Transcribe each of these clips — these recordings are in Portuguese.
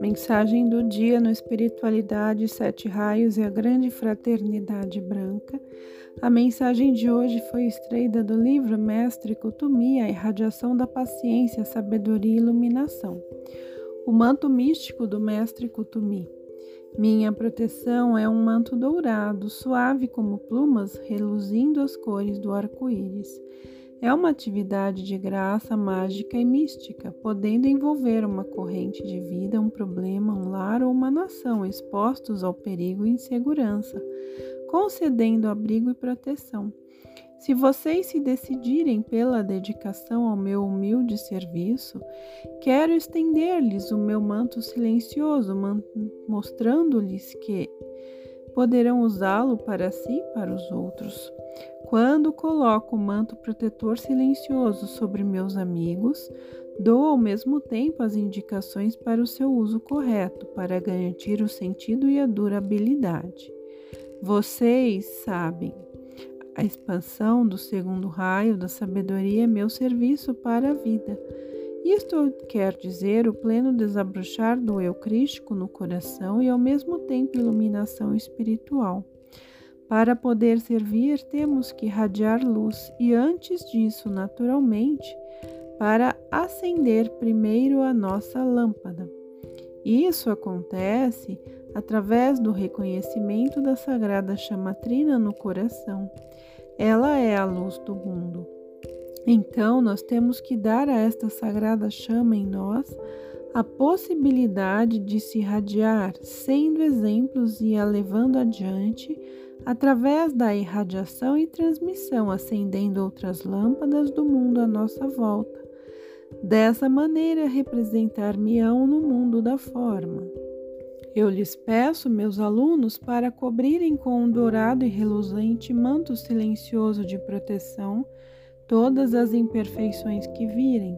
Mensagem do dia no Espiritualidade, Sete Raios e a Grande Fraternidade Branca. A mensagem de hoje foi extraída do livro Mestre Kutumi, a irradiação da paciência, sabedoria e iluminação. O manto místico do Mestre Kutumi. Minha proteção é um manto dourado, suave como plumas, reluzindo as cores do arco-íris. É uma atividade de graça mágica e mística, podendo envolver uma corrente de vida, um problema, um lar ou uma nação expostos ao perigo e insegurança, concedendo abrigo e proteção. Se vocês se decidirem pela dedicação ao meu humilde serviço, quero estender-lhes o meu manto silencioso, mostrando-lhes que poderão usá-lo para si e para os outros. Quando coloco o manto protetor silencioso sobre meus amigos, dou ao mesmo tempo as indicações para o seu uso correto, para garantir o sentido e a durabilidade. Vocês sabem, a expansão do segundo raio da sabedoria é meu serviço para a vida. Isto quer dizer o pleno desabrochar do eu crístico no coração e ao mesmo tempo iluminação espiritual. Para poder servir, temos que irradiar luz e, antes disso, naturalmente, para acender primeiro a nossa lâmpada. Isso acontece através do reconhecimento da sagrada chamatrina no coração. Ela é a luz do mundo. Então, nós temos que dar a esta sagrada chama em nós a possibilidade de se irradiar, sendo exemplos e a levando adiante através da irradiação e transmissão, acendendo outras lâmpadas do mundo à nossa volta. Dessa maneira, representar-me-ão no mundo da forma. Eu lhes peço, meus alunos, para cobrirem com um dourado e reluzente manto silencioso de proteção todas as imperfeições que virem,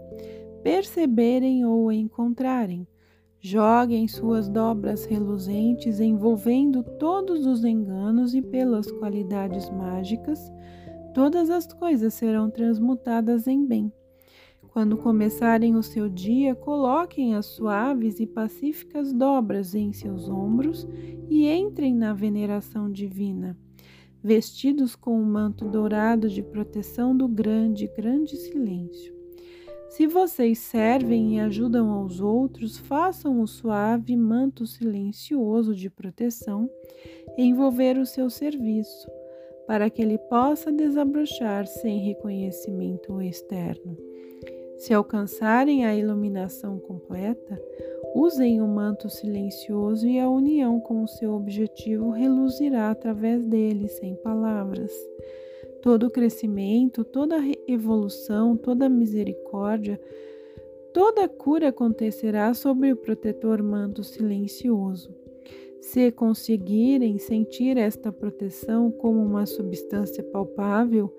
perceberem ou encontrarem Joguem suas dobras reluzentes, envolvendo todos os enganos e pelas qualidades mágicas, todas as coisas serão transmutadas em bem. Quando começarem o seu dia, coloquem as suaves e pacíficas dobras em seus ombros e entrem na veneração divina, vestidos com o manto dourado de proteção do grande, grande silêncio. Se vocês servem e ajudam aos outros, façam o suave manto silencioso de proteção envolver o seu serviço, para que ele possa desabrochar sem reconhecimento externo. Se alcançarem a iluminação completa, usem o manto silencioso e a união com o seu objetivo reluzirá através dele, sem palavras. Todo crescimento, toda evolução, toda misericórdia, toda cura acontecerá sobre o protetor manto silencioso. Se conseguirem sentir esta proteção como uma substância palpável,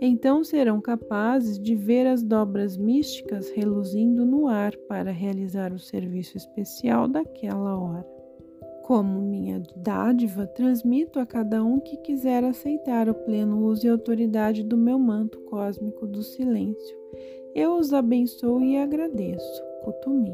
então serão capazes de ver as dobras místicas reluzindo no ar para realizar o serviço especial daquela hora. Como minha dádiva, transmito a cada um que quiser aceitar o pleno uso e autoridade do meu manto cósmico do silêncio. Eu os abençoo e agradeço. Kutumi.